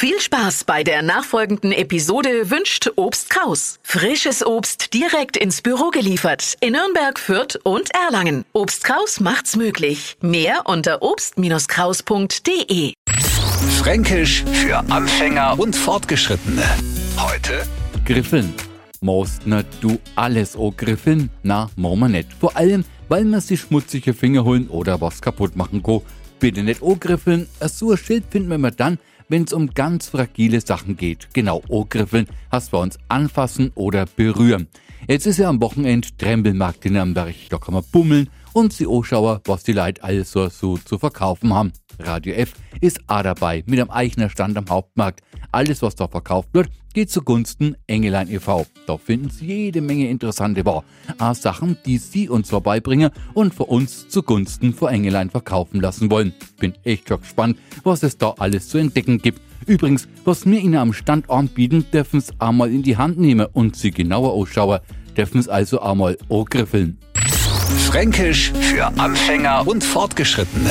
Viel Spaß bei der nachfolgenden Episode wünscht Obst Kraus. Frisches Obst direkt ins Büro geliefert in Nürnberg, Fürth und Erlangen. Obst Kraus macht's möglich. Mehr unter obst-kraus.de. Fränkisch für Anfänger und Fortgeschrittene. Heute Griffeln. Most na du alles o Griffeln? Na, wir nicht. Vor allem, weil man sich schmutzige Finger holen oder was kaputt machen kann. Bitte nicht o Griffeln. So ein Schild finden wir dann, wenn es um ganz fragile Sachen geht. Genau, O-Griffeln hast wir uns anfassen oder berühren. Jetzt ist ja am Wochenende Trembelmarkt in Nürnberg. Da kann man bummeln und sie anschauen, was die Leute alles so, zu verkaufen haben. Radio F ist auch dabei mit einem Eichner Stand am Hauptmarkt. Alles, was da verkauft wird, geht zugunsten Engelein e.V. Da finden Sie jede Menge interessante War. Auch Sachen, die Sie uns vorbeibringen und für uns zugunsten von Engelein verkaufen lassen wollen. Bin echt schon gespannt, was es da alles zu entdecken gibt. Übrigens, was wir Ihnen am Stand anbieten, dürfen Sie einmal in die Hand nehmen und Sie genauer ausschauen. Dürfen Sie also einmal griffeln. Fränkisch für Anfänger und Fortgeschrittene.